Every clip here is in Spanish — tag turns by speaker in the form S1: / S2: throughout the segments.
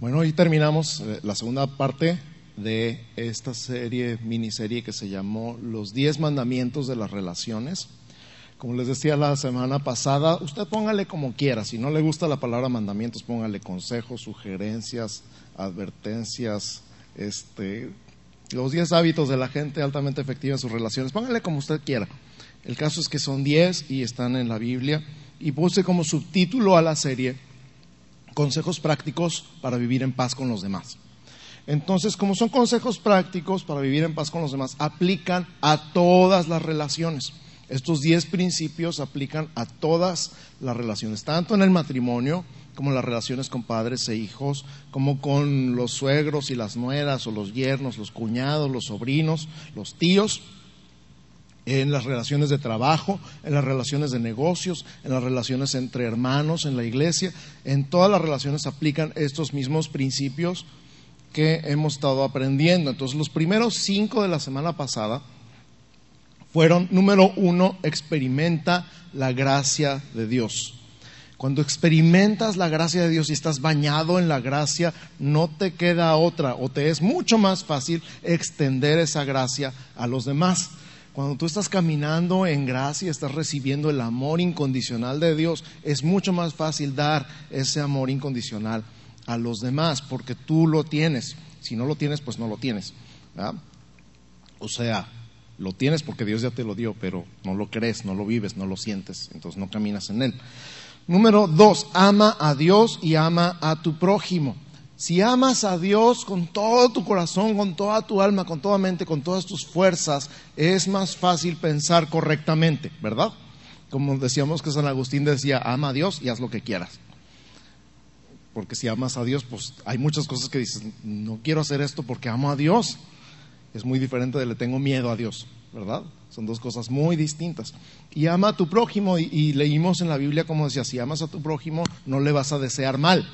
S1: Bueno, hoy terminamos eh, la segunda parte de esta serie, miniserie que se llamó Los diez mandamientos de las relaciones. Como les decía la semana pasada, usted póngale como quiera. Si no le gusta la palabra mandamientos, póngale consejos, sugerencias, advertencias, este, los diez hábitos de la gente altamente efectiva en sus relaciones. Póngale como usted quiera. El caso es que son diez y están en la Biblia. Y puse como subtítulo a la serie consejos prácticos para vivir en paz con los demás. Entonces, como son consejos prácticos para vivir en paz con los demás, aplican a todas las relaciones. Estos diez principios aplican a todas las relaciones, tanto en el matrimonio como en las relaciones con padres e hijos, como con los suegros y las nueras o los yernos, los cuñados, los sobrinos, los tíos, en las relaciones de trabajo, en las relaciones de negocios, en las relaciones entre hermanos en la iglesia. En todas las relaciones aplican estos mismos principios que hemos estado aprendiendo. Entonces, los primeros cinco de la semana pasada fueron, número uno, experimenta la gracia de Dios. Cuando experimentas la gracia de Dios y estás bañado en la gracia, no te queda otra o te es mucho más fácil extender esa gracia a los demás. Cuando tú estás caminando en gracia, estás recibiendo el amor incondicional de Dios, es mucho más fácil dar ese amor incondicional a los demás, porque tú lo tienes. Si no lo tienes, pues no lo tienes. O sea, lo tienes porque Dios ya te lo dio, pero no lo crees, no lo vives, no lo sientes, entonces no caminas en él. Número dos, ama a Dios y ama a tu prójimo. Si amas a Dios con todo tu corazón, con toda tu alma, con toda mente, con todas tus fuerzas, es más fácil pensar correctamente, ¿verdad? Como decíamos que San Agustín decía, ama a Dios y haz lo que quieras. Porque si amas a Dios, pues hay muchas cosas que dices, no quiero hacer esto porque amo a Dios. Es muy diferente de le tengo miedo a Dios, ¿verdad? Son dos cosas muy distintas. Y ama a tu prójimo, y, leímos en la Biblia como decía, si amas a tu prójimo, no le vas a desear mal.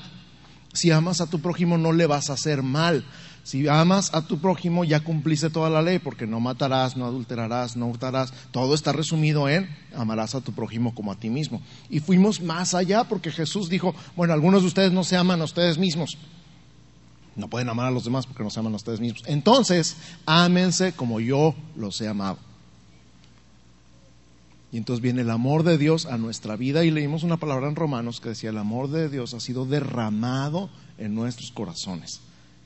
S1: Si amas a tu prójimo no le vas a hacer mal. Si amas a tu prójimo ya cumpliste toda la ley porque no matarás, no adulterarás, no hurtarás. Todo está resumido en amarás a tu prójimo como a ti mismo. Y fuimos más allá porque Jesús dijo, bueno, algunos de ustedes no se aman a ustedes mismos. No pueden amar a los demás porque no se aman a ustedes mismos. Entonces, ámense como yo los he amado. Y entonces viene el amor de Dios a nuestra vida y leímos una palabra en Romanos que decía, el amor de Dios ha sido derramado en nuestros corazones.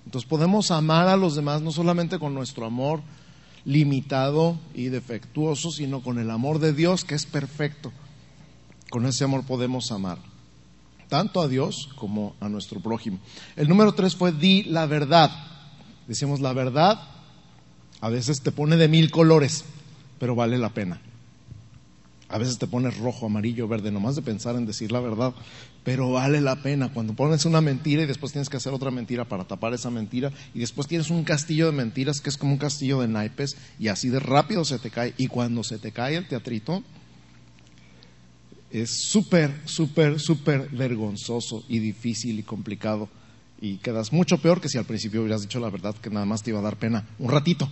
S1: Entonces podemos amar a los demás no solamente con nuestro amor limitado y defectuoso, sino con el amor de Dios que es perfecto. Con ese amor podemos amar tanto a Dios como a nuestro prójimo. El número tres fue di la verdad. Decíamos, la verdad a veces te pone de mil colores, pero vale la pena. A veces te pones rojo, amarillo, verde, nomás de pensar en decir la verdad, pero vale la pena. Cuando pones una mentira y después tienes que hacer otra mentira para tapar esa mentira y después tienes un castillo de mentiras que es como un castillo de naipes y así de rápido se te cae. Y cuando se te cae el teatrito, es súper, súper, súper vergonzoso y difícil y complicado. Y quedas mucho peor que si al principio hubieras dicho la verdad que nada más te iba a dar pena un ratito.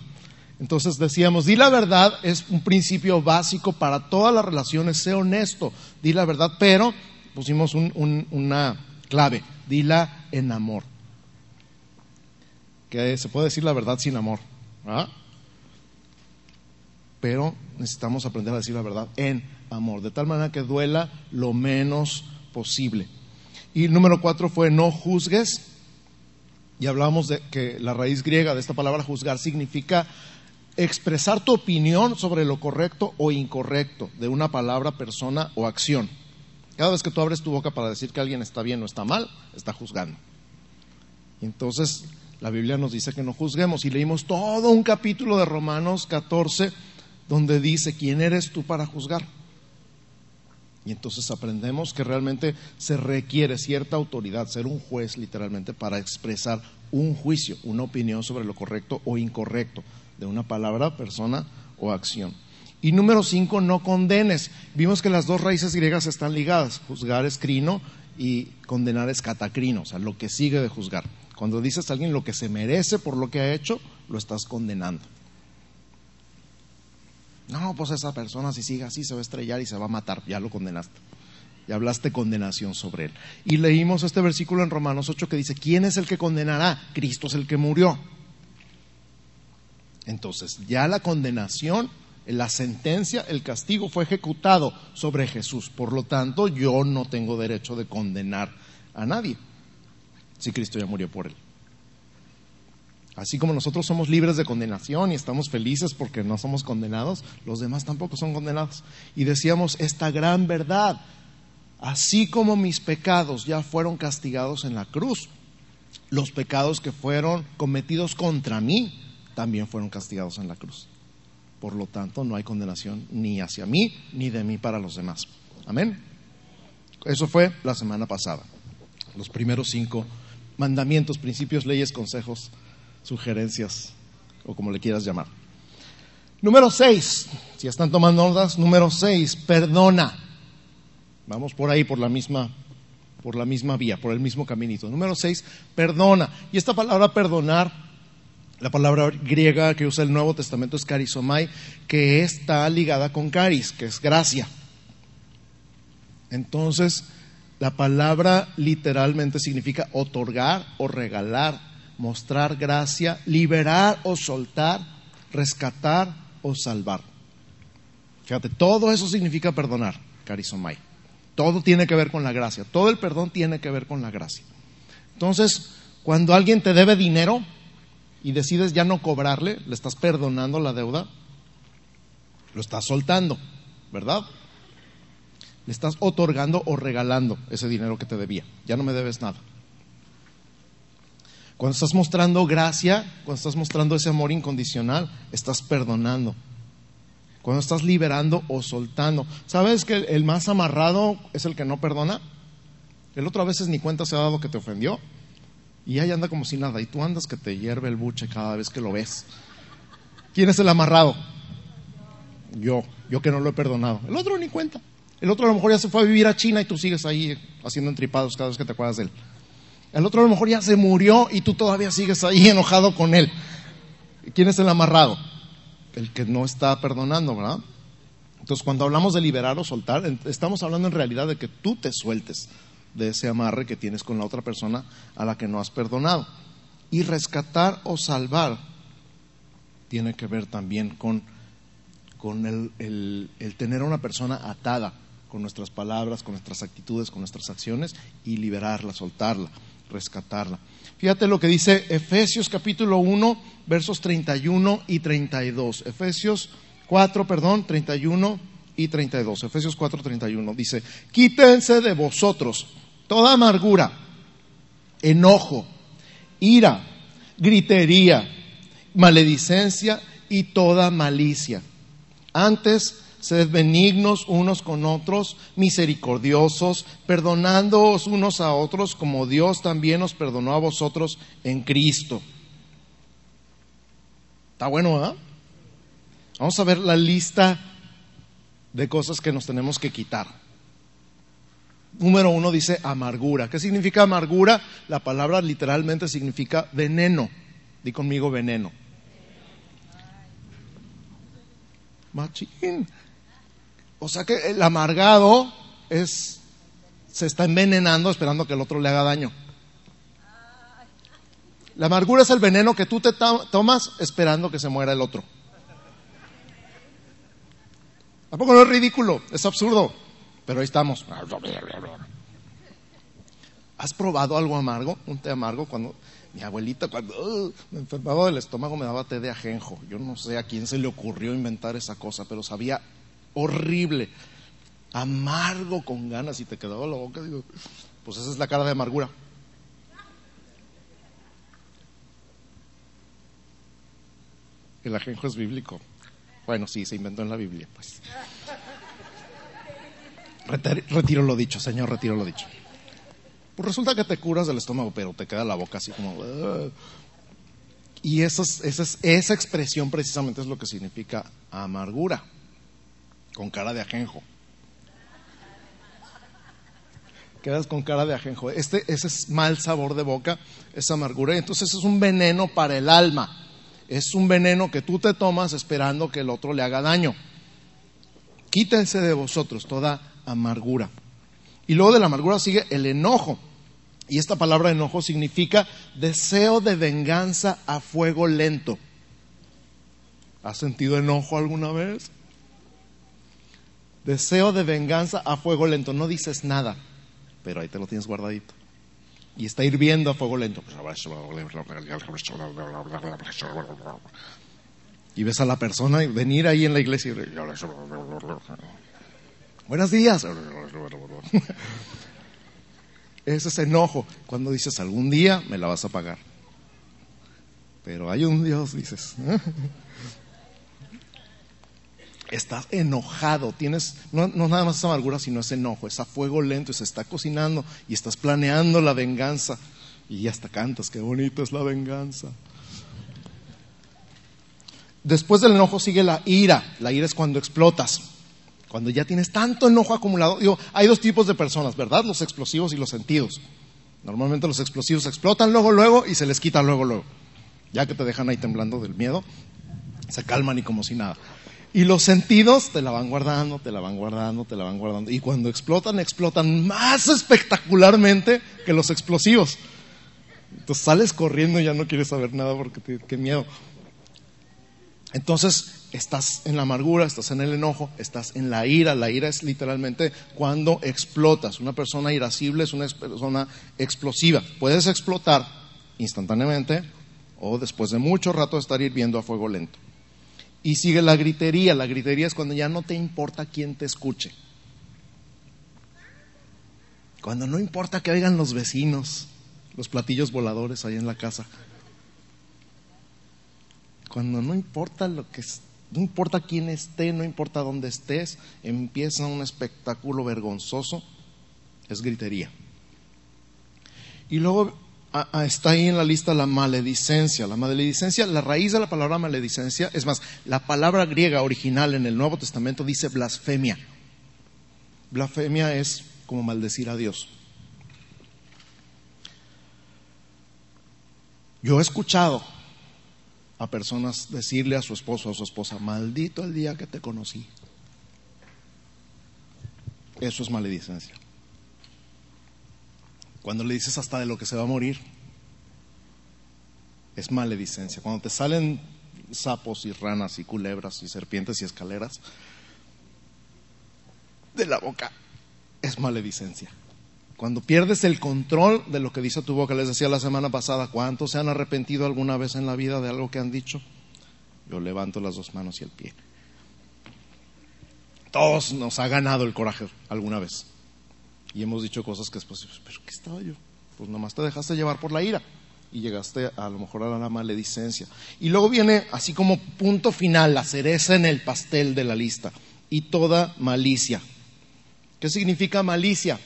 S1: Entonces decíamos, di la verdad es un principio básico para todas las relaciones, sé honesto, di la verdad, pero pusimos una clave, dila en amor. Que se puede decir la verdad sin amor, pero necesitamos aprender a decir la verdad en amor, de tal manera que duela lo menos posible. Y número cuatro fue no juzgues, y hablamos de que la raíz griega de esta palabra juzgar significa expresar tu opinión sobre lo correcto o incorrecto de una palabra, persona o acción. Cada vez que tú abres tu boca para decir que alguien está bien o está mal, está juzgando. entonces la Biblia nos dice que no juzguemos y leímos todo un capítulo de Romanos 14 donde dice, ¿quién eres tú para juzgar? Y entonces aprendemos que realmente se requiere cierta autoridad, ser un juez literalmente, para expresar un juicio, una opinión sobre lo correcto o incorrecto de una palabra, persona o acción. Y número cinco, no condenes. Vimos que las dos raíces griegas están ligadas. Juzgar es crino y condenar es catacrino, o sea, lo que sigue de juzgar. Cuando dices a alguien lo que se merece por lo que ha hecho, lo estás condenando. No, pues esa persona si sigue así se va a estrellar y se va a matar, ya lo condenaste. y hablaste condenación sobre él. Y leímos este versículo en Romanos 8 que dice, ¿quién es el que condenará? Cristo es el que murió. Entonces, ya la condenación, la sentencia, el castigo fue ejecutado sobre Jesús. Por lo tanto, yo no tengo derecho de condenar a nadie si Cristo ya murió por él. Así como nosotros somos libres de condenación y estamos felices porque no somos condenados, los demás tampoco son condenados. Y decíamos esta gran verdad, así como mis pecados ya fueron castigados en la cruz, los pecados que fueron cometidos contra mí también fueron castigados en la cruz. Por lo tanto, no hay condenación ni hacia mí ni de mí para los demás. Amén. Eso fue la semana pasada. Los primeros cinco mandamientos, principios, leyes, consejos, sugerencias o como le quieras llamar. Número seis, si están tomando notas, número seis, perdona. Vamos por ahí, por la misma, por la misma vía, por el mismo caminito. Número seis, perdona. Y esta palabra perdonar, la palabra griega que usa el Nuevo Testamento es carisomai, que está ligada con caris, que es gracia. Entonces, la palabra literalmente significa otorgar o regalar, mostrar gracia, liberar o soltar, rescatar o salvar. Fíjate, todo eso significa perdonar, carisomai. Todo tiene que ver con la gracia. Todo el perdón tiene que ver con la gracia. Entonces, cuando alguien te debe dinero y decides ya no cobrarle, le estás perdonando la deuda, lo estás soltando, ¿verdad? Le estás otorgando o regalando ese dinero que te debía. Ya no me debes nada. Cuando estás mostrando gracia, cuando estás mostrando ese amor incondicional, estás perdonando cuando estás liberando o soltando. ¿Sabes que el más amarrado es el que no perdona? El otro a veces ni cuenta se ha dado que te ofendió y ahí anda como si nada. Y tú andas que te hierve el buche cada vez que lo ves. ¿Quién es el amarrado? Yo, yo que no lo he perdonado. El otro ni cuenta. El otro a lo mejor ya se fue a vivir a China y tú sigues ahí haciendo entripados cada vez que te acuerdas de él. El otro a lo mejor ya se murió y tú todavía sigues ahí enojado con él. ¿Quién es el amarrado? el que no está perdonando, ¿verdad? Entonces, cuando hablamos de liberar o soltar, estamos hablando en realidad de que tú te sueltes de ese amarre que tienes con la otra persona a la que no has perdonado. Y rescatar o salvar tiene que ver también con, con el, el tener a una persona atada con nuestras palabras, con nuestras actitudes, con nuestras acciones y liberarla, soltarla, rescatarla. Fíjate lo que dice Efesios capítulo 1, versos 31 y 32. Efesios 4, perdón, 31 y 32. Efesios 4, 31. Dice, quítense de vosotros toda amargura, enojo, ira, gritería, maledicencia y toda malicia. Antes, Sed benignos unos con otros, misericordiosos, perdonándoos unos a otros como Dios también os perdonó a vosotros en Cristo. Está bueno, ¿verdad? Vamos a ver la lista de cosas que nos tenemos que quitar. Número uno dice amargura. ¿Qué significa amargura? La palabra literalmente significa veneno. Di conmigo veneno. Machín. O sea que el amargado es, se está envenenando esperando que el otro le haga daño. La amargura es el veneno que tú te tomas esperando que se muera el otro. Tampoco no es ridículo, es absurdo, pero ahí estamos. ¿Has probado algo amargo? Un té amargo cuando mi abuelita cuando uh, me enfermaba del estómago me daba té de ajenjo. Yo no sé a quién se le ocurrió inventar esa cosa, pero sabía horrible, amargo con ganas y te quedaba la boca, digo, pues esa es la cara de amargura. El ajenjo es bíblico. Bueno, sí, se inventó en la Biblia, pues. Retiro lo dicho, Señor, retiro lo dicho. Pues resulta que te curas del estómago, pero te queda la boca así como... y esa, esa expresión precisamente es lo que significa amargura con cara de ajenjo. Quedas con cara de ajenjo. Este, ese es mal sabor de boca, esa amargura. Entonces es un veneno para el alma. Es un veneno que tú te tomas esperando que el otro le haga daño. Quítense de vosotros toda amargura. Y luego de la amargura sigue el enojo. Y esta palabra enojo significa deseo de venganza a fuego lento. ¿Has sentido enojo alguna vez? Deseo de venganza a fuego lento. No dices nada, pero ahí te lo tienes guardadito. Y está hirviendo a fuego lento. Y ves a la persona venir ahí en la iglesia y... Buenos días. Ese es enojo. Cuando dices algún día me la vas a pagar. Pero hay un Dios, dices. Estás enojado, tienes, no, no nada más esa amargura, sino ese enojo, es a fuego lento se está cocinando y estás planeando la venganza. Y hasta cantas, qué bonito es la venganza. Después del enojo sigue la ira. La ira es cuando explotas. Cuando ya tienes tanto enojo acumulado. Digo, hay dos tipos de personas, ¿verdad? Los explosivos y los sentidos. Normalmente los explosivos explotan luego, luego y se les quita luego, luego. Ya que te dejan ahí temblando del miedo, se calman y como si nada. Y los sentidos te la van guardando, te la van guardando, te la van guardando. Y cuando explotan, explotan más espectacularmente que los explosivos. Entonces sales corriendo y ya no quieres saber nada porque te, qué miedo. Entonces estás en la amargura, estás en el enojo, estás en la ira. La ira es literalmente cuando explotas. Una persona irascible es una persona explosiva. Puedes explotar instantáneamente o después de mucho rato estar hirviendo a fuego lento. Y sigue la gritería. La gritería es cuando ya no te importa quién te escuche. Cuando no importa que oigan los vecinos, los platillos voladores ahí en la casa cuando no importa lo que no importa quién esté, no importa dónde estés, empieza un espectáculo vergonzoso, es gritería. Y luego está ahí en la lista la maledicencia. La maledicencia, la raíz de la palabra maledicencia, es más, la palabra griega original en el Nuevo Testamento dice blasfemia. Blasfemia es como maldecir a Dios. Yo he escuchado a personas decirle a su esposo o a su esposa, maldito el día que te conocí. Eso es maledicencia. Cuando le dices hasta de lo que se va a morir, es maledicencia. Cuando te salen sapos y ranas y culebras y serpientes y escaleras de la boca, es maledicencia. Cuando pierdes el control de lo que dice tu boca, les decía la semana pasada, ¿cuántos se han arrepentido alguna vez en la vida de algo que han dicho? Yo levanto las dos manos y el pie. Todos nos ha ganado el coraje alguna vez. Y hemos dicho cosas que después, ¿pero qué estaba yo? Pues nomás te dejaste llevar por la ira y llegaste a lo mejor a la maledicencia. Y luego viene así como punto final, la cereza en el pastel de la lista y toda malicia. ¿Qué significa malicia?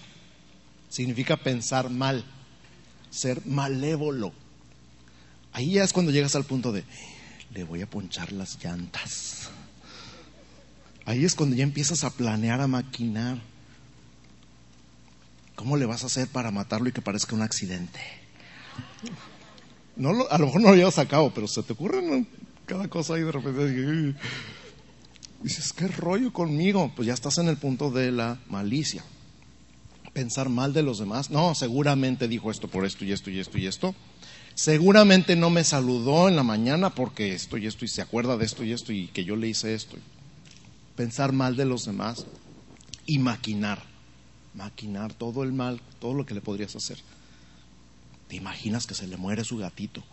S1: significa pensar mal, ser malévolo. Ahí ya es cuando llegas al punto de, le voy a ponchar las llantas. Ahí es cuando ya empiezas a planear, a maquinar. ¿Cómo le vas a hacer para matarlo y que parezca un accidente? A lo mejor no lo llevas a cabo, pero se te ocurre cada cosa ahí de repente. Dices, ¿qué rollo conmigo? Pues ya estás en el punto de la malicia pensar mal de los demás. No, seguramente dijo esto por esto y esto y esto y esto. Seguramente no me saludó en la mañana porque esto y esto y se acuerda de esto y esto y que yo le hice esto. Pensar mal de los demás y maquinar. Maquinar todo el mal, todo lo que le podrías hacer. ¿Te imaginas que se le muere su gatito?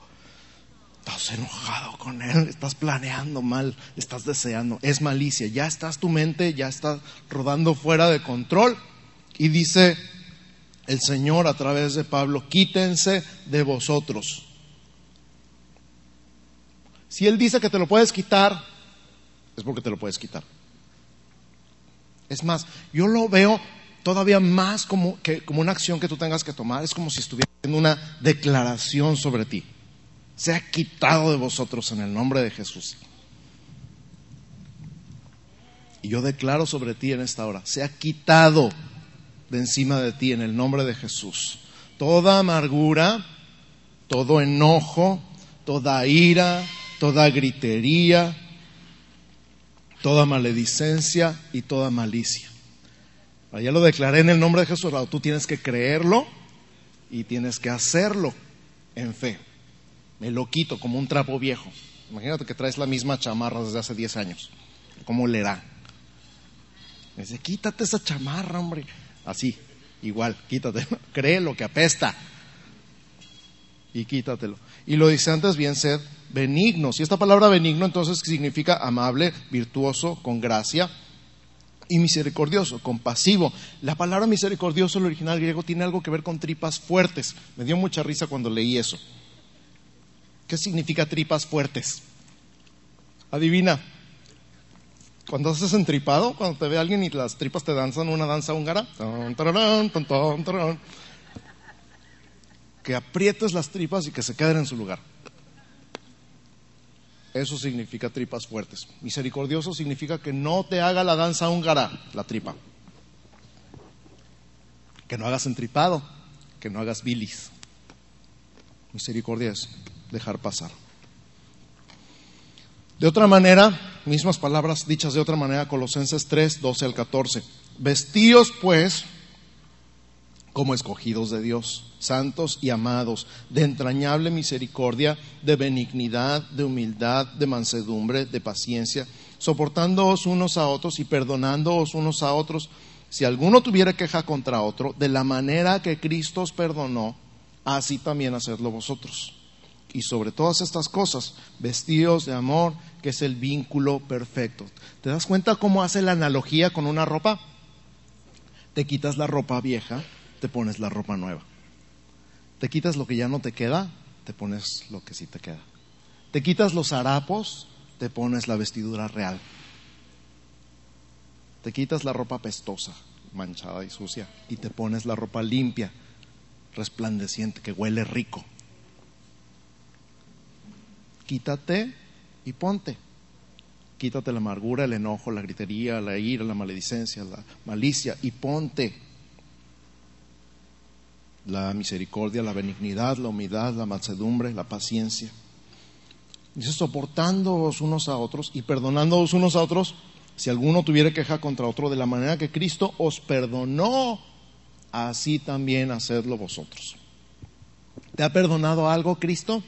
S1: Estás enojado con él, estás planeando mal, estás deseando. Es malicia, ya estás tu mente, ya está rodando fuera de control y dice el Señor a través de Pablo, quítense de vosotros. Si Él dice que te lo puedes quitar, es porque te lo puedes quitar. Es más, yo lo veo todavía más como, que, como una acción que tú tengas que tomar. Es como si estuviera haciendo una declaración sobre ti. Se ha quitado de vosotros en el nombre de Jesús. Y yo declaro sobre ti en esta hora, se ha quitado de encima de ti en el nombre de Jesús. Toda amargura, todo enojo, toda ira, toda gritería, toda maledicencia y toda malicia. Ya lo declaré en el nombre de Jesús. Tú tienes que creerlo y tienes que hacerlo en fe. Me lo quito como un trapo viejo. Imagínate que traes la misma chamarra desde hace 10 años. ¿Cómo leerá? Me dice, quítate esa chamarra, hombre. Así, igual, quítate. Cree lo que apesta. Y quítatelo. Y lo dice antes bien, sed benignos. Y esta palabra benigno entonces significa amable, virtuoso, con gracia y misericordioso, compasivo. La palabra misericordioso, el original griego, tiene algo que ver con tripas fuertes. Me dio mucha risa cuando leí eso. ¿Qué significa tripas fuertes? Adivina. Cuando haces entripado, cuando te ve alguien y las tripas te danzan una danza húngara, que aprietes las tripas y que se queden en su lugar. Eso significa tripas fuertes. Misericordioso significa que no te haga la danza húngara, la tripa. Que no hagas entripado, que no hagas bilis. Misericordia es dejar pasar. De otra manera, mismas palabras dichas de otra manera, Colosenses 3, 12 al 14. Vestíos pues como escogidos de Dios, santos y amados, de entrañable misericordia, de benignidad, de humildad, de mansedumbre, de paciencia, soportándoos unos a otros y perdonándoos unos a otros, si alguno tuviera queja contra otro, de la manera que Cristo os perdonó, así también hacedlo vosotros. Y sobre todas estas cosas, vestidos de amor, que es el vínculo perfecto. ¿Te das cuenta cómo hace la analogía con una ropa? Te quitas la ropa vieja te pones la ropa nueva. Te quitas lo que ya no te queda, te pones lo que sí te queda. Te quitas los harapos, te pones la vestidura real. Te quitas la ropa pestosa, manchada y sucia, y te pones la ropa limpia, resplandeciente, que huele rico. Quítate y ponte. Quítate la amargura, el enojo, la gritería, la ira, la maledicencia, la malicia y ponte la misericordia, la benignidad, la humildad, la mansedumbre, la paciencia. Dice, soportándoos unos a otros y perdonándoos unos a otros, si alguno tuviera queja contra otro, de la manera que Cristo os perdonó, así también hacedlo vosotros. ¿Te ha perdonado algo Cristo?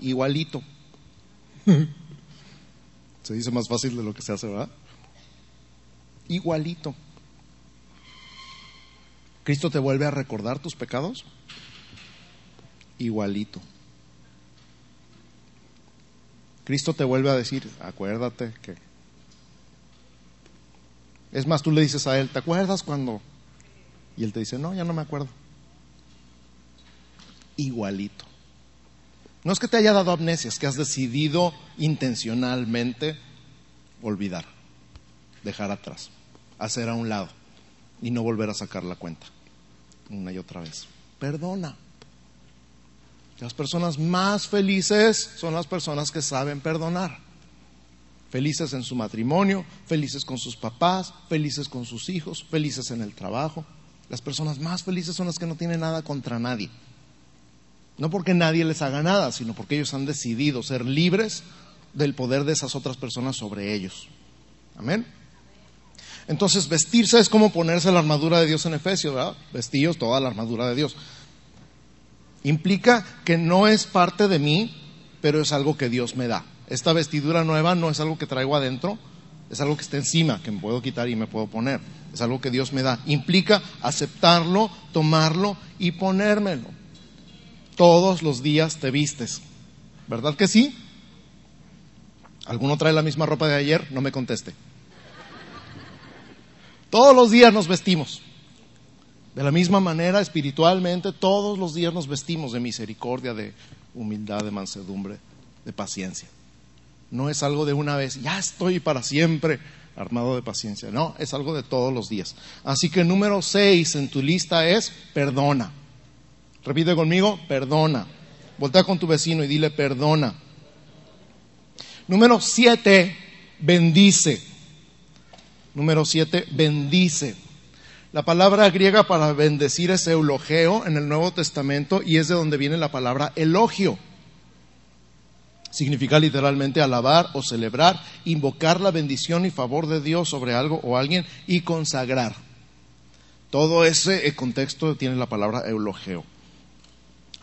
S1: Igualito. Se dice más fácil de lo que se hace, ¿verdad? Igualito. ¿Cristo te vuelve a recordar tus pecados? Igualito. Cristo te vuelve a decir, acuérdate que... Es más, tú le dices a él, ¿te acuerdas cuando? Y él te dice, no, ya no me acuerdo. Igualito. No es que te haya dado amnesia, es que has decidido intencionalmente olvidar, dejar atrás, hacer a un lado y no volver a sacar la cuenta una y otra vez. Perdona. Las personas más felices son las personas que saben perdonar. Felices en su matrimonio, felices con sus papás, felices con sus hijos, felices en el trabajo. Las personas más felices son las que no tienen nada contra nadie. No porque nadie les haga nada, sino porque ellos han decidido ser libres del poder de esas otras personas sobre ellos. Amén. Entonces, vestirse es como ponerse la armadura de Dios en Efesios, ¿verdad? Vestíos toda la armadura de Dios. Implica que no es parte de mí, pero es algo que Dios me da. Esta vestidura nueva no es algo que traigo adentro, es algo que está encima, que me puedo quitar y me puedo poner. Es algo que Dios me da. Implica aceptarlo, tomarlo y ponérmelo. Todos los días te vistes. ¿Verdad que sí? ¿Alguno trae la misma ropa de ayer? No me conteste. Todos los días nos vestimos. De la misma manera, espiritualmente, todos los días nos vestimos de misericordia, de humildad, de mansedumbre, de paciencia. No es algo de una vez, ya estoy para siempre armado de paciencia. No, es algo de todos los días. Así que número seis en tu lista es perdona. Repite conmigo, perdona. Voltea con tu vecino y dile perdona. Número siete, bendice. Número siete, bendice. La palabra griega para bendecir es eulogeo en el Nuevo Testamento y es de donde viene la palabra elogio. Significa literalmente alabar o celebrar, invocar la bendición y favor de Dios sobre algo o alguien y consagrar. Todo ese eh, contexto tiene la palabra eulogeo.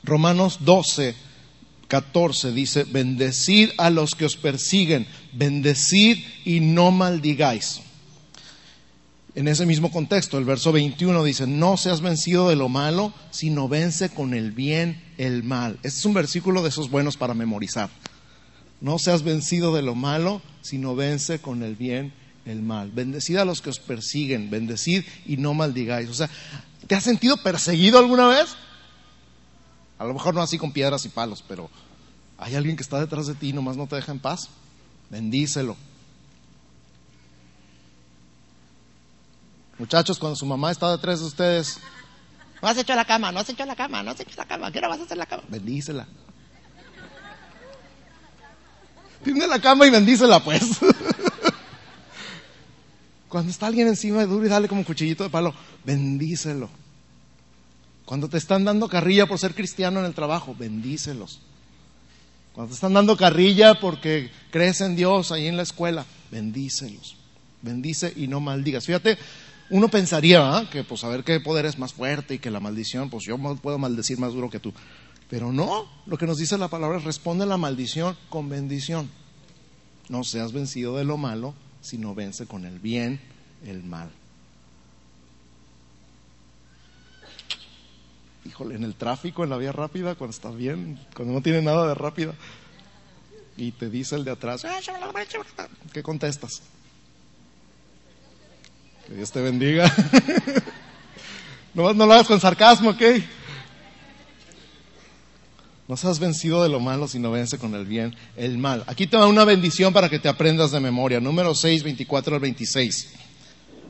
S1: Romanos 12, 14 dice, bendecid a los que os persiguen, bendecid y no maldigáis. En ese mismo contexto, el verso 21 dice, no seas vencido de lo malo, sino vence con el bien el mal. Este es un versículo de esos buenos para memorizar. No seas vencido de lo malo, sino vence con el bien el mal. Bendecid a los que os persiguen, bendecid y no maldigáis. O sea, ¿te has sentido perseguido alguna vez? A lo mejor no así con piedras y palos, pero hay alguien que está detrás de ti y nomás no te deja en paz. Bendícelo. Muchachos, cuando su mamá está detrás de ustedes, no has hecho la cama, no has hecho la cama, no has hecho la cama, ¿qué hora vas a hacer la cama? Bendícela. Tiene la cama y bendícela, pues. Cuando está alguien encima de duro y dale como un cuchillito de palo, bendícelo. Cuando te están dando carrilla por ser cristiano en el trabajo, bendícelos. Cuando te están dando carrilla porque crees en Dios ahí en la escuela, bendícelos. Bendice y no maldigas. Fíjate, uno pensaría que pues a ver qué poder es más fuerte y que la maldición, pues yo puedo maldecir más duro que tú. Pero no, lo que nos dice la palabra es responde la maldición con bendición. No seas vencido de lo malo, sino vence con el bien el mal. Híjole, en el tráfico, en la vía rápida, cuando estás bien, cuando no tiene nada de rápida, y te dice el de atrás, ah, ¿qué contestas? Que Dios te bendiga. no, lo hagas con sarcasmo, ¿ok? No seas vencido de lo malo, sino vence con el bien el mal. Aquí te da una bendición para que te aprendas de memoria. Número 6, 24 al 26.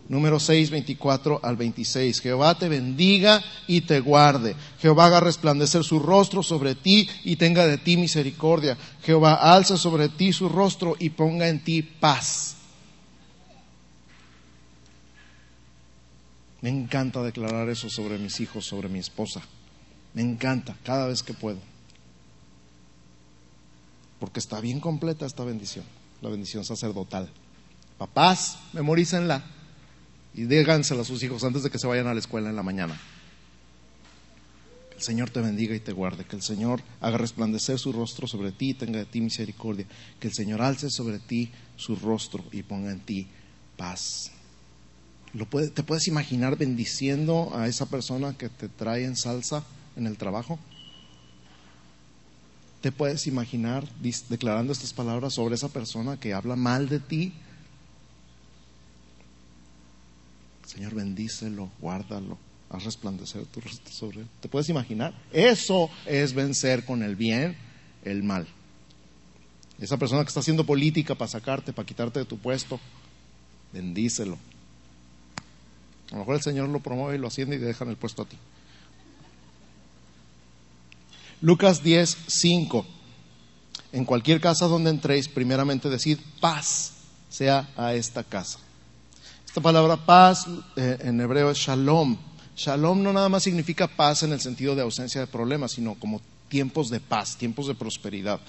S1: Número 6, 24 al 26. Jehová te bendiga y te guarde. Jehová haga resplandecer su rostro sobre ti y tenga de ti misericordia. Jehová alce sobre ti su rostro y ponga en ti paz. Me encanta declarar eso sobre mis hijos, sobre mi esposa. Me encanta cada vez que puedo porque está bien completa esta bendición, la bendición sacerdotal. Papás, memorícenla y dígansela a sus hijos antes de que se vayan a la escuela en la mañana. Que el Señor te bendiga y te guarde, que el Señor haga resplandecer su rostro sobre ti y tenga de ti misericordia, que el Señor alce sobre ti su rostro y ponga en ti paz. ¿Te puedes imaginar bendiciendo a esa persona que te trae en salsa en el trabajo? ¿Te puedes imaginar declarando estas palabras sobre esa persona que habla mal de ti? Señor, bendícelo, guárdalo, haz resplandecer tu rostro sobre él. ¿Te puedes imaginar? Eso es vencer con el bien el mal. Esa persona que está haciendo política para sacarte, para quitarte de tu puesto, bendícelo. A lo mejor el Señor lo promueve y lo asciende y te deja en el puesto a ti. Lucas 10, 5. En cualquier casa donde entréis, primeramente decid paz sea a esta casa. Esta palabra paz eh, en hebreo es shalom. Shalom no nada más significa paz en el sentido de ausencia de problemas, sino como tiempos de paz, tiempos de prosperidad.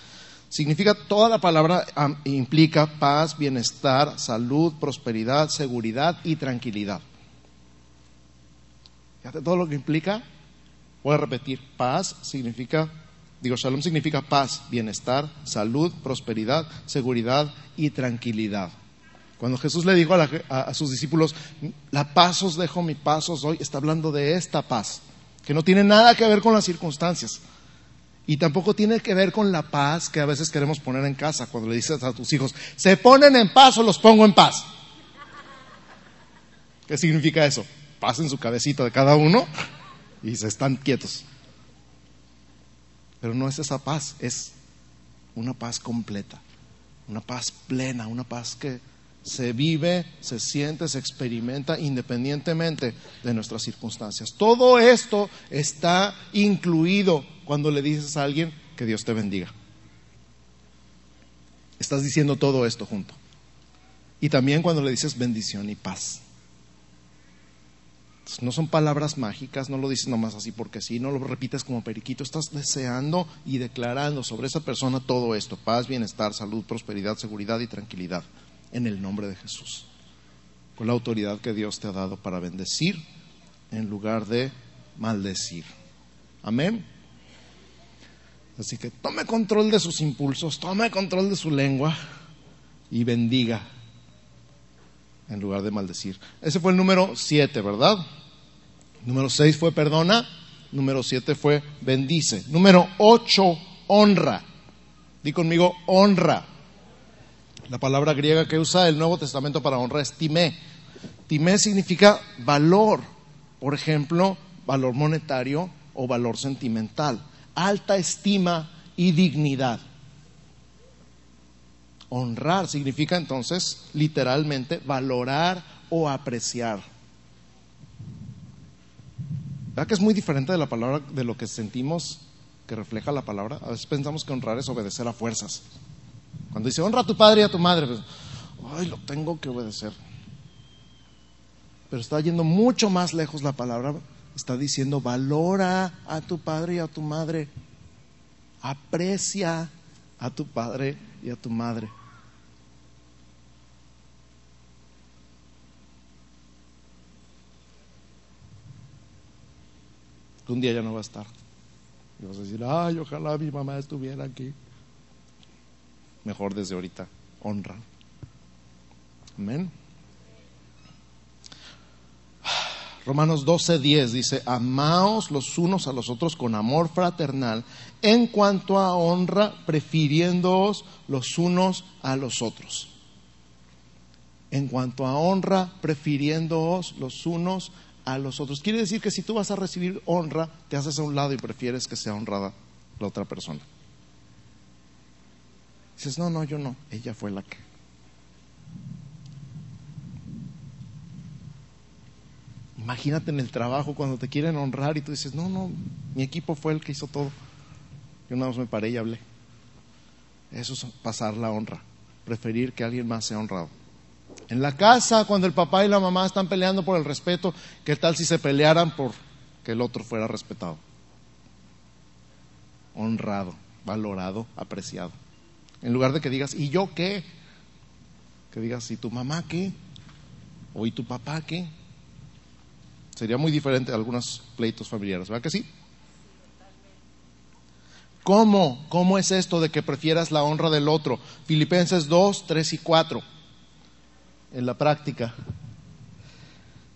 S1: Significa, toda la palabra implica paz, bienestar, salud, prosperidad, seguridad y tranquilidad. Fíjate todo lo que implica Voy a repetir, paz significa, digo, shalom significa paz, bienestar, salud, prosperidad, seguridad y tranquilidad. Cuando Jesús le dijo a, sus discípulos, la paz os dejo, mi paz os doy, está hablando de esta paz, que no tiene nada que ver con las circunstancias. Y tampoco tiene que ver con la paz que a veces queremos poner en casa cuando le dices a tus hijos, se ponen en paz o los pongo en paz. ¿Qué significa eso? Paz en su cabecita de cada uno y se están quietos. Pero no es esa paz, es una paz completa, una paz plena, una paz que se vive, se siente, se experimenta independientemente de nuestras circunstancias. Todo esto está incluido cuando le dices a alguien que Dios te bendiga. Estás diciendo todo esto junto. Y también cuando le dices bendición y paz. No son palabras mágicas, no lo dices nomás así porque sí, no lo repites como periquito, estás deseando y declarando sobre esa persona todo esto, paz, bienestar, salud, prosperidad, seguridad y tranquilidad, en el nombre de Jesús, con la autoridad que Dios te ha dado para bendecir en lugar de maldecir. Amén. Así que tome control de sus impulsos, tome control de su lengua y bendiga en lugar de maldecir. Ese fue el número siete, ¿verdad? Número seis fue perdona. Número siete fue bendice. Número ocho, honra. Di conmigo, honra. La palabra griega que usa el Nuevo Testamento para honra es timé. Timé significa valor. Por ejemplo, valor monetario o valor sentimental. Alta estima y dignidad. Honrar significa entonces literalmente valorar o apreciar. ¿Verdad que es muy diferente de la palabra, de lo que sentimos que refleja la palabra? A veces pensamos que honrar es obedecer a fuerzas. Cuando dice honra a tu padre y a tu madre, pues, ay, lo tengo que obedecer. Pero está yendo mucho más lejos la palabra. Está diciendo valora a tu padre y a tu madre. Aprecia a tu padre y a tu madre. Un día ya no va a estar. Y vas a decir, ay, ojalá mi mamá estuviera aquí. Mejor desde ahorita, honra. Amén. Romanos 12:10 dice, amaos los unos a los otros con amor fraternal, en cuanto a honra, prefiriéndoos los unos a los otros. En cuanto a honra, prefiriéndoos los unos a los otros. Quiere decir que si tú vas a recibir honra, te haces a un lado y prefieres que sea honrada la otra persona. Dices, no, no, yo no, ella fue la que. Imagínate en el trabajo cuando te quieren honrar y tú dices, no, no, mi equipo fue el que hizo todo. Yo nada más me paré y hablé. Eso es pasar la honra, preferir que alguien más sea honrado. En la casa, cuando el papá y la mamá están peleando por el respeto, ¿qué tal si se pelearan por que el otro fuera respetado? Honrado, valorado, apreciado. En lugar de que digas, ¿y yo qué? Que digas, ¿y tu mamá qué? ¿O y tu papá qué? Sería muy diferente a algunos pleitos familiares, ¿verdad que sí? ¿Cómo? ¿Cómo es esto de que prefieras la honra del otro? Filipenses 2, 3 y 4 en la práctica.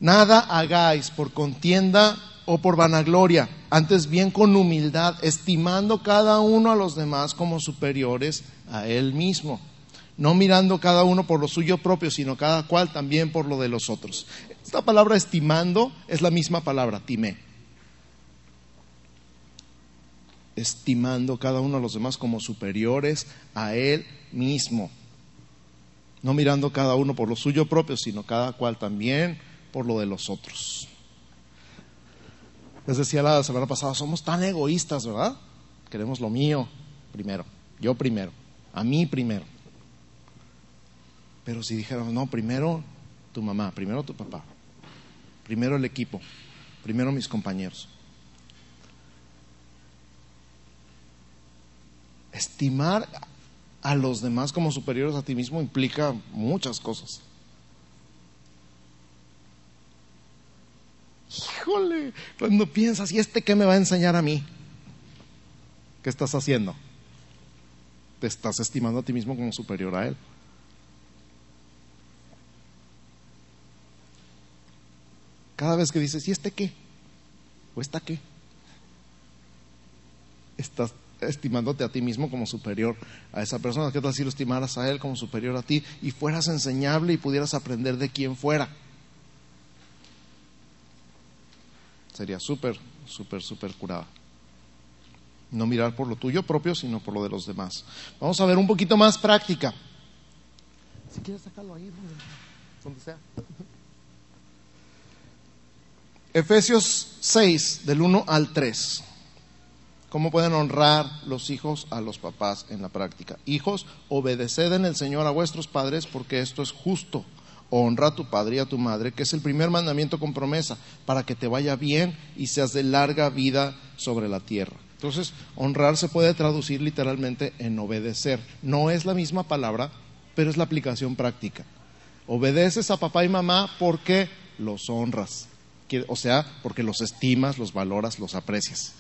S1: Nada hagáis por contienda o por vanagloria, antes bien con humildad, estimando cada uno a los demás como superiores a él mismo, no mirando cada uno por lo suyo propio, sino cada cual también por lo de los otros. Esta palabra estimando es la misma palabra, timé. Estimando cada uno a los demás como superiores a él mismo no mirando cada uno por lo suyo propio, sino cada cual también por lo de los otros. Les decía la semana pasada, somos tan egoístas, ¿verdad? Queremos lo mío primero, yo primero, a mí primero. Pero si dijéramos, no, primero tu mamá, primero tu papá, primero el equipo, primero mis compañeros. Estimar a los demás como superiores a ti mismo implica muchas cosas. Híjole, cuando piensas, ¿y este qué me va a enseñar a mí? ¿Qué estás haciendo? Te estás estimando a ti mismo como superior a él. Cada vez que dices, ¿y este qué? ¿O esta qué? Estás estimándote a ti mismo como superior a esa persona. ¿Qué tal si lo estimaras a él como superior a ti y fueras enseñable y pudieras aprender de quien fuera? Sería súper, súper, súper curada. No mirar por lo tuyo propio, sino por lo de los demás. Vamos a ver un poquito más práctica. Si quieres sacarlo ahí, donde sea. Efesios 6, del 1 al 3. ¿Cómo pueden honrar los hijos a los papás en la práctica? Hijos, obedeced en el Señor a vuestros padres porque esto es justo. honra a tu padre y a tu madre, que es el primer mandamiento con promesa, para que te vaya bien y seas de larga vida sobre la tierra. Entonces, honrar se puede traducir literalmente en obedecer. No es la misma palabra, pero es la aplicación práctica. Obedeces a papá y mamá porque los honras, o sea, porque los estimas, los valoras, los aprecias.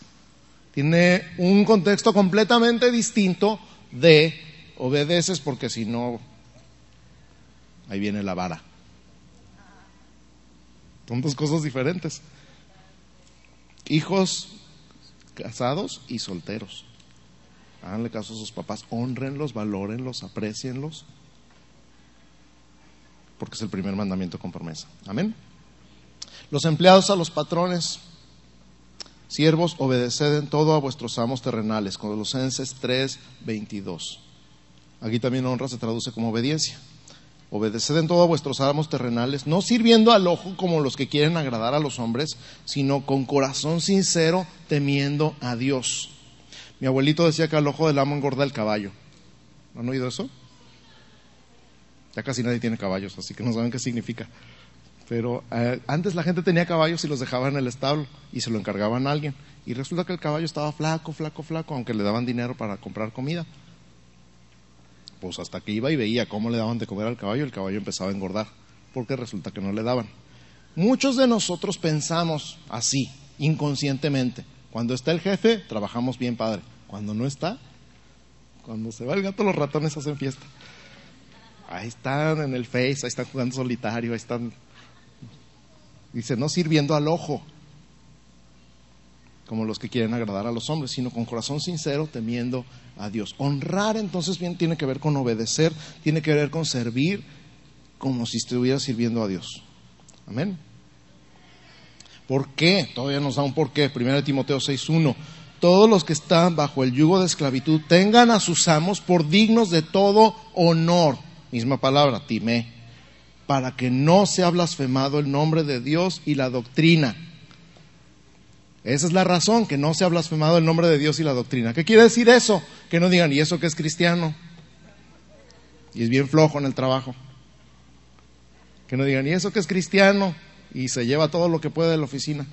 S1: Tiene un contexto completamente distinto de obedeces porque si no, ahí viene la vara. Son dos cosas diferentes. Hijos casados y solteros. Háganle caso a sus papás, honrenlos, valórenlos, aprecienlos, porque es el primer mandamiento con promesa. Amén. Los empleados a los patrones, siervos, obedeced en todo a vuestros amos terrenales. Colosenses 3, 22. Aquí también honra se traduce como obediencia. Obedeced en todo a vuestros amos terrenales, no sirviendo al ojo como los que quieren agradar a los hombres, sino con corazón sincero, temiendo a Dios. Mi abuelito decía que al ojo del amo engorda el caballo. ¿Han oído eso? Ya casi nadie tiene caballos, así que no saben qué significa. Pero eh, antes la gente tenía caballos y los dejaba en el establo y se lo encargaban a alguien. Y resulta que el caballo estaba flaco, flaco, flaco, aunque le daban dinero para comprar comida. Pues hasta que iba y veía cómo le daban de comer al caballo, el caballo empezaba a engordar, porque resulta que no le daban. Muchos de nosotros pensamos así, inconscientemente. Cuando está el jefe, trabajamos bien, padre. Cuando no está, cuando se va el gato, los ratones hacen fiesta. Ahí están en el Face, ahí están jugando solitario, ahí están Dice, no sirviendo al ojo, como los que quieren agradar a los hombres, sino con corazón sincero, temiendo a Dios. Honrar entonces bien tiene que ver con obedecer, tiene que ver con servir como si estuviera sirviendo a Dios. Amén. ¿Por qué? Todavía nos da un porqué. Primero Timoteo 6.1. Todos los que están bajo el yugo de esclavitud tengan a sus amos por dignos de todo honor. Misma palabra, timé para que no sea blasfemado el nombre de Dios y la doctrina. Esa es la razón, que no sea blasfemado el nombre de Dios y la doctrina. ¿Qué quiere decir eso? Que no digan, ¿y eso que es cristiano? Y es bien flojo en el trabajo. Que no digan, ¿y eso que es cristiano? Y se lleva todo lo que puede de la oficina.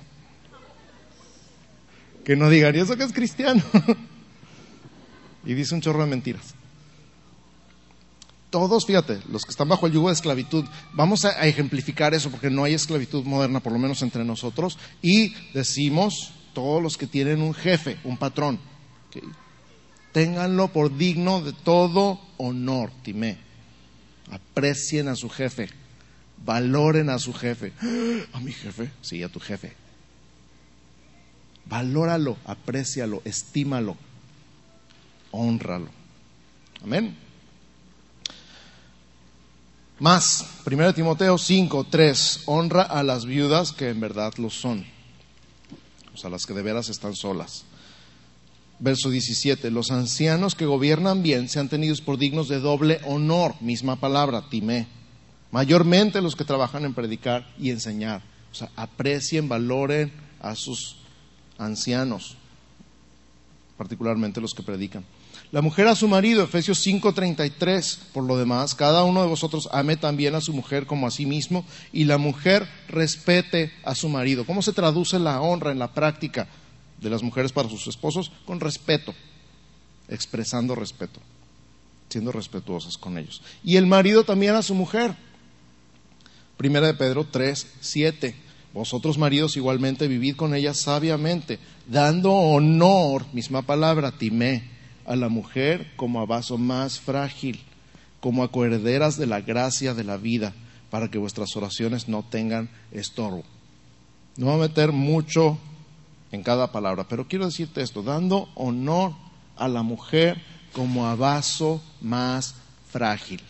S1: Que no digan, ¿y eso que es cristiano? y dice un chorro de mentiras todos, fíjate, los que están bajo el yugo de esclavitud, vamos a, ejemplificar eso porque no hay esclavitud moderna, por lo menos entre nosotros, y decimos, todos los que tienen un jefe, un patrón, ténganlo por digno de todo honor, Timé. Aprecien a su jefe, valoren a su jefe. ¿A mi jefe? Sí, a tu jefe. Valóralo, aprécialo, estímalo, honralo. Amén. Más, 1 Timoteo 5, 3, honra a las viudas que en verdad lo son, o sea, las que de veras están solas. Verso 17, los ancianos que gobiernan bien sean tenidos por dignos de doble honor, misma palabra, timé. Mayormente los que trabajan en predicar y enseñar. O sea, aprecien, valoren a sus ancianos, particularmente los que predican. La mujer a su marido, Efesios 5:33. Por lo demás, cada uno de vosotros ame también a su mujer como a sí mismo y la mujer respete a su marido. ¿Cómo se traduce la honra en la práctica de las mujeres para sus esposos? Con respeto, expresando respeto, siendo respetuosas con ellos. Y el marido también a su mujer. Primera de Pedro 3:7. Vosotros maridos igualmente vivid con ellas sabiamente, dando honor, misma palabra, timé a la mujer como a vaso más frágil, como a coherederas de la gracia de la vida, para que vuestras oraciones no tengan estorbo. No voy a meter mucho en cada palabra, pero quiero decirte esto, dando honor a la mujer como a vaso más frágil.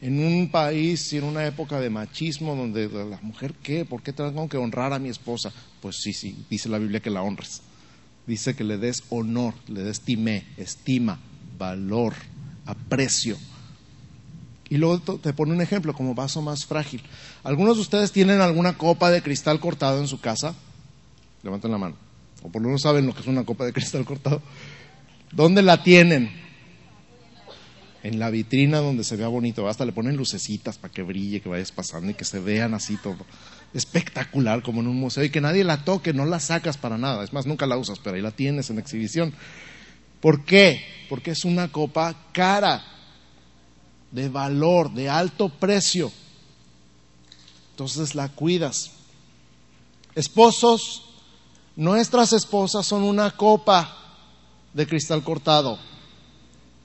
S1: En un país y en una época de machismo donde la mujer, ¿qué? ¿Por qué tengo que honrar a mi esposa? Pues sí, sí, dice la Biblia que la honres dice que le des honor, le des timé, estima, valor, aprecio. Y luego te pone un ejemplo como vaso más frágil. ¿Algunos de ustedes tienen alguna copa de cristal cortado en su casa? Levanten la mano. O por lo menos saben lo que es una copa de cristal cortado. ¿Dónde la tienen? en la vitrina donde se vea bonito. Hasta le ponen lucecitas para que brille, que vayas pasando y que se vean así todo. Espectacular, como en un museo, y que nadie la toque, no la sacas para nada. Es más, nunca la usas, pero ahí la tienes en exhibición. ¿Por qué? Porque es una copa cara, de valor, de alto precio. Entonces la cuidas. Esposos, nuestras esposas son una copa de cristal cortado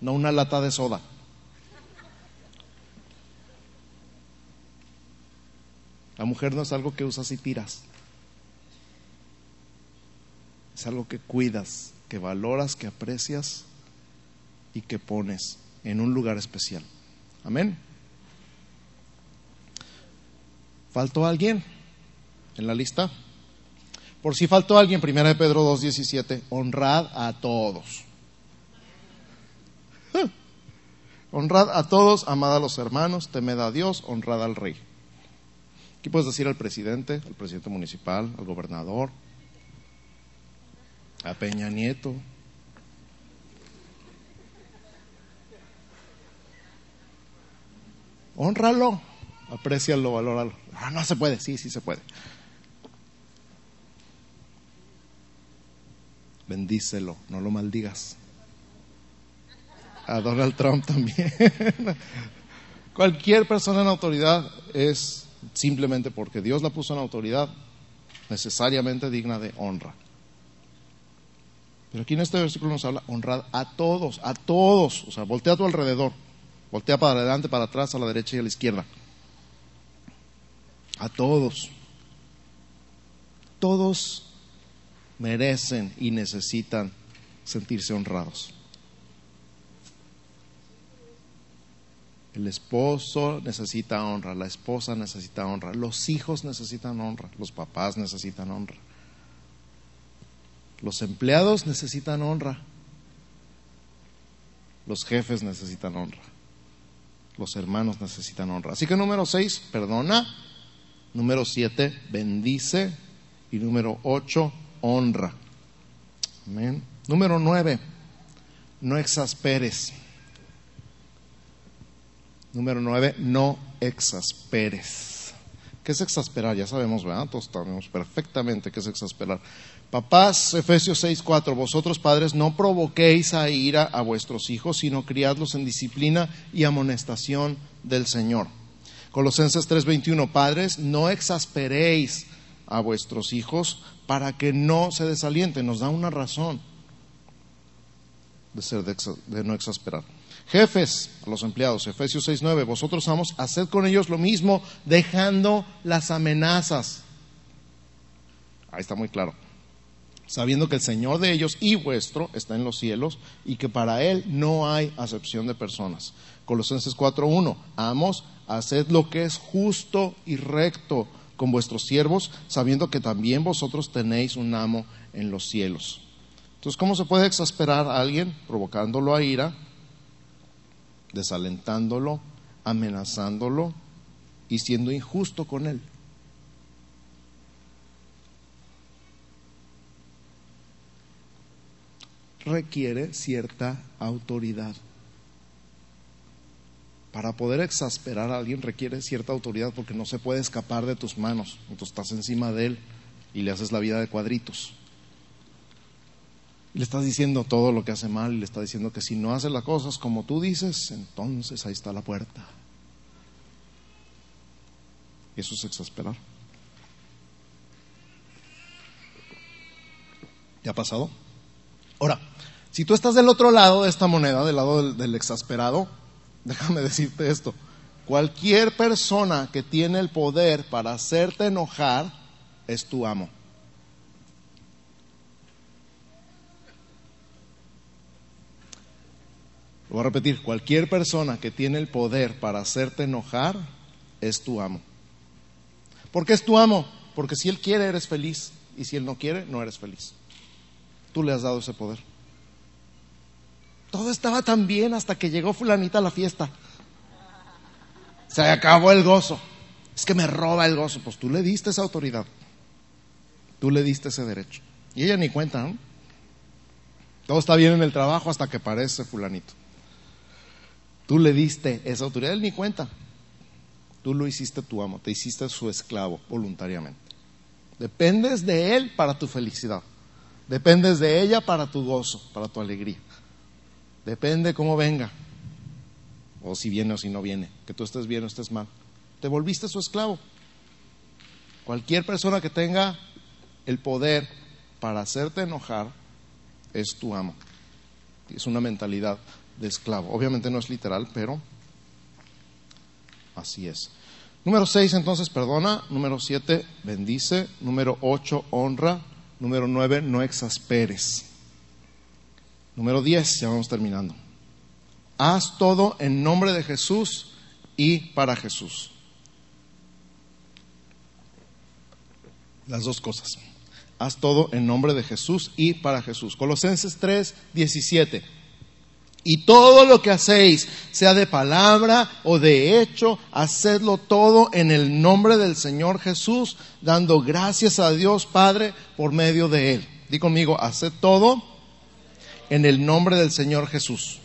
S1: no una lata de soda. La mujer no es algo que usas y tiras. Es algo que cuidas, que valoras, que aprecias y que pones en un lugar especial. Amén. ¿Faltó alguien en la lista? Por si faltó alguien, primera de Pedro 2.17, honrad a todos. Honrad a todos, amad a los hermanos, temed a Dios, honrad al rey. ¿Qué puedes decir al presidente, al presidente municipal, al gobernador, a Peña Nieto? Honralo, aprecialo, valóralo. Ah, no se puede, sí, sí se puede. Bendícelo, no lo maldigas a Donald Trump también. Cualquier persona en autoridad es simplemente porque Dios la puso en autoridad, necesariamente digna de honra. Pero aquí en este versículo nos habla honrad a todos, a todos. O sea, voltea a tu alrededor. Voltea para adelante, para atrás, a la derecha y a la izquierda. A todos. Todos merecen y necesitan sentirse honrados. El esposo necesita honra, la esposa necesita honra, los hijos necesitan honra, los papás necesitan honra, los empleados necesitan honra, los jefes necesitan honra, los hermanos necesitan honra. Así que número seis, perdona, número siete, bendice y número ocho, honra. Amén. Número nueve, no exasperes. Número nueve, no exasperes. ¿Qué es exasperar? Ya sabemos, ¿verdad? Todos sabemos perfectamente qué es exasperar. Papás, Efesios 6, 4, vosotros padres no provoquéis a ira a vuestros hijos, sino criadlos en disciplina y amonestación del Señor. Colosenses 3, 21, padres, no exasperéis a vuestros hijos para que no se desalienten. Nos da una razón de, ser de no exasperar. Jefes, a los empleados, Efesios 6:9, vosotros amos, haced con ellos lo mismo, dejando las amenazas. Ahí está muy claro. Sabiendo que el Señor de ellos y vuestro está en los cielos y que para Él no hay acepción de personas. Colosenses 4:1, amos, haced lo que es justo y recto con vuestros siervos, sabiendo que también vosotros tenéis un amo en los cielos. Entonces, ¿cómo se puede exasperar a alguien? Provocándolo a ira, desalentándolo, amenazándolo y siendo injusto con él. Requiere cierta autoridad. Para poder exasperar a alguien requiere cierta autoridad porque no se puede escapar de tus manos. Entonces estás encima de él y le haces la vida de cuadritos le estás diciendo todo lo que hace mal y le está diciendo que si no hace las cosas como tú dices, entonces ahí está la puerta. Eso es exasperar. ¿Te ha pasado? Ahora, si tú estás del otro lado de esta moneda, del lado del, del exasperado, déjame decirte esto. Cualquier persona que tiene el poder para hacerte enojar es tu amo. Voy a repetir, cualquier persona que tiene el poder para hacerte enojar es tu amo. ¿Por qué es tu amo? Porque si él quiere eres feliz y si él no quiere no eres feliz. Tú le has dado ese poder. Todo estaba tan bien hasta que llegó fulanita a la fiesta. Se acabó el gozo. Es que me roba el gozo. Pues tú le diste esa autoridad. Tú le diste ese derecho. Y ella ni cuenta, ¿no? Todo está bien en el trabajo hasta que aparece fulanito Tú le diste esa autoridad, él ni cuenta. Tú lo hiciste tu amo, te hiciste su esclavo voluntariamente. Dependes de él para tu felicidad. Dependes de ella para tu gozo, para tu alegría. Depende cómo venga. O si viene o si no viene. Que tú estés bien o estés mal. Te volviste su esclavo. Cualquier persona que tenga el poder para hacerte enojar es tu amo. Es una mentalidad de esclavo. Obviamente no es literal, pero así es. Número 6, entonces, perdona. Número 7, bendice. Número 8, honra. Número 9, no exasperes. Número 10, ya vamos terminando. Haz todo en nombre de Jesús y para Jesús. Las dos cosas. Haz todo en nombre de Jesús y para Jesús. Colosenses 3, 17. Y todo lo que hacéis, sea de palabra o de hecho, hacedlo todo en el nombre del Señor Jesús, dando gracias a Dios Padre por medio de Él. Di conmigo, haced todo en el nombre del Señor Jesús.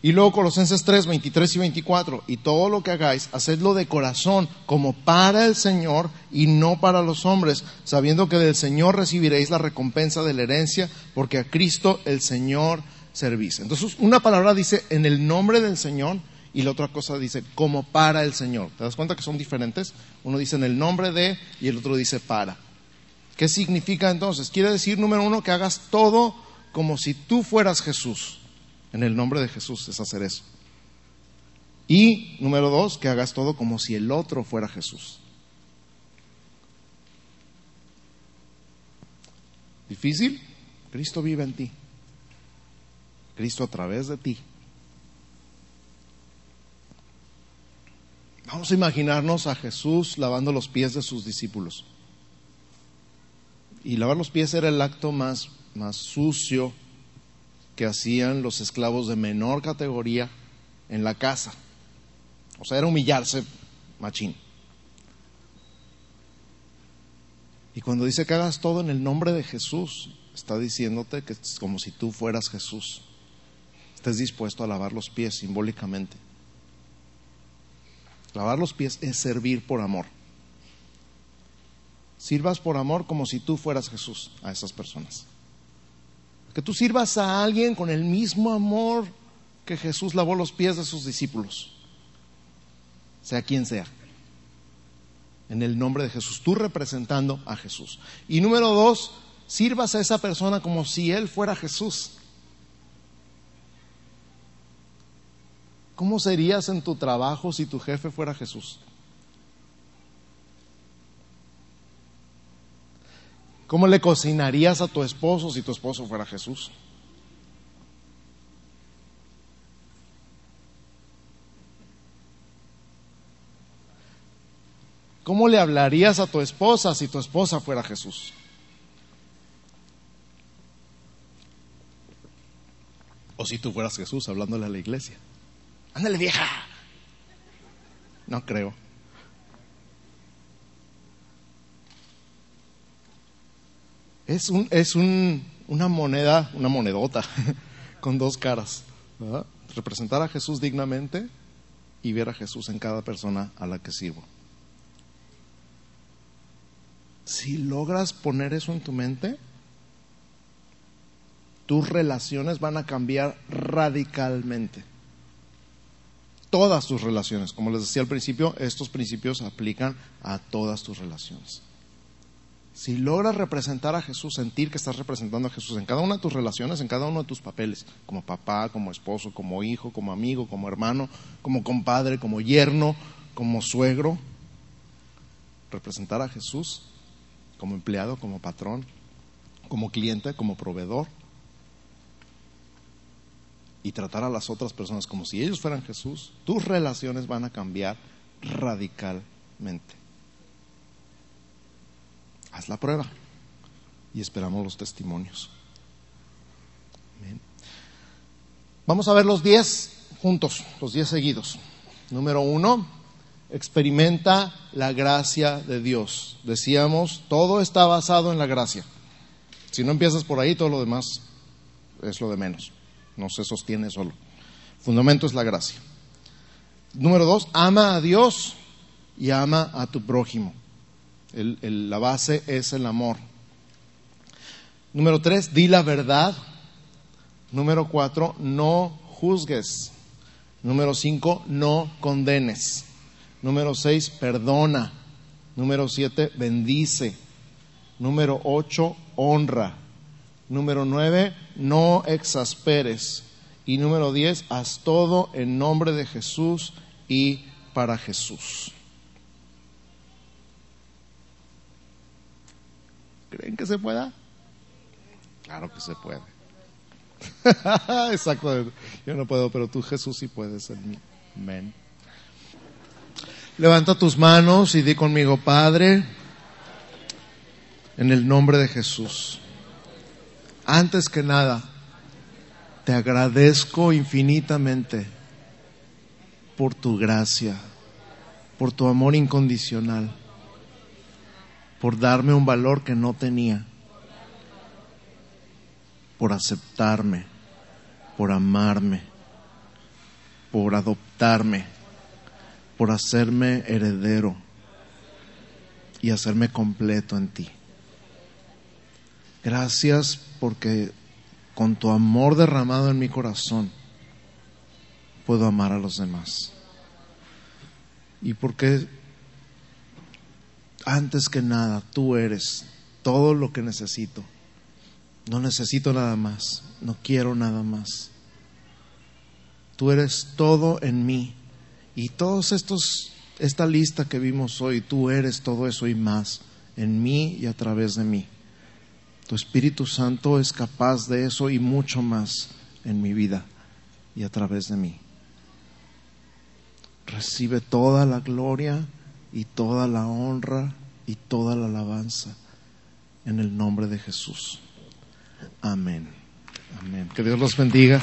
S1: Y luego Colosenses 3, 23 y 24, y todo lo que hagáis, hacedlo de corazón, como para el Señor y no para los hombres, sabiendo que del Señor recibiréis la recompensa de la herencia, porque a Cristo el Señor servís. Entonces, una palabra dice en el nombre del Señor y la otra cosa dice como para el Señor. ¿Te das cuenta que son diferentes? Uno dice en el nombre de y el otro dice para. ¿Qué significa entonces? Quiere decir, número uno, que hagas todo como si tú fueras Jesús. En el nombre de Jesús es hacer eso. Y número dos, que hagas todo como si el otro fuera Jesús. ¿Difícil? Cristo vive en ti. Cristo a través de ti. Vamos a imaginarnos a Jesús lavando los pies de sus discípulos. Y lavar los pies era el acto más, más sucio que hacían los esclavos de menor categoría en la casa. O sea, era humillarse machín. Y cuando dice que hagas todo en el nombre de Jesús, está diciéndote que es como si tú fueras Jesús. Estés dispuesto a lavar los pies simbólicamente. Lavar los pies es servir por amor. Sirvas por amor como si tú fueras Jesús a esas personas. Que tú sirvas a alguien con el mismo amor que Jesús lavó los pies de sus discípulos, sea quien sea. En el nombre de Jesús, tú representando a Jesús. Y número dos, sirvas a esa persona como si Él fuera Jesús. ¿Cómo serías en tu trabajo si tu jefe fuera Jesús? ¿Cómo le cocinarías a tu esposo si tu esposo fuera Jesús? ¿Cómo le hablarías a tu esposa si tu esposa fuera Jesús? O si tú fueras Jesús hablándole a la iglesia. Ándale vieja. No creo. es, un, es un, una moneda, una monedota con dos caras. Representar a Jesús dignamente y ver a Jesús en cada persona a la que sirvo. Si logras poner eso en tu mente, tus relaciones van a cambiar radicalmente. Todas tus relaciones. Como les decía al principio, estos principios aplican a todas tus relaciones. Si logras representar a Jesús, sentir que estás representando a Jesús en cada una de tus relaciones, en cada uno de tus papeles, como papá, como esposo, como hijo, como amigo, como hermano, como compadre, como yerno, como suegro, representar a Jesús como empleado, como patrón, como cliente, como proveedor, y tratar a las otras personas como si ellos fueran Jesús, tus relaciones van a cambiar radicalmente. Haz la prueba y esperamos los testimonios. Vamos a ver los diez juntos, los diez seguidos. Número uno, experimenta la gracia de Dios. Decíamos, todo está basado en la gracia. Si no empiezas por ahí, todo lo demás es lo de menos. No se sostiene solo. Fundamento es la gracia. Número dos, ama a Dios y ama a tu prójimo. la base es el amor. Número tres, di la verdad. Número cuatro, no juzgues. Número cinco, no condenes. Número seis, perdona. Número siete, bendice. Número ocho, honra. Número nueve, no exasperes. Y número diez, haz todo en nombre de Jesús y para Jesús. ¿Creen que se pueda? Claro que se puede. Exacto. Yo no puedo, pero tú Jesús sí puedes en mí. Amén. Levanta tus manos y di conmigo, Padre, en el nombre de Jesús. Antes que nada, te agradezco infinitamente por tu gracia, por tu amor incondicional, por darme un valor que no tenía por aceptarme, por amarme, por adoptarme, por hacerme heredero y hacerme completo en ti. Gracias porque con tu amor derramado en mi corazón puedo amar a los demás. Y porque antes que nada tú eres todo lo que necesito no necesito nada más, no quiero nada más. Tú eres todo en mí. Y todos estos, esta lista que vimos hoy, tú eres todo eso y más en mí y a través de mí. Tu Espíritu Santo es capaz de eso y mucho más en mi vida y a través de mí. Recibe toda la gloria y toda la honra y toda la alabanza en el nombre de Jesús. Amén. Amén. Que Dios los bendiga.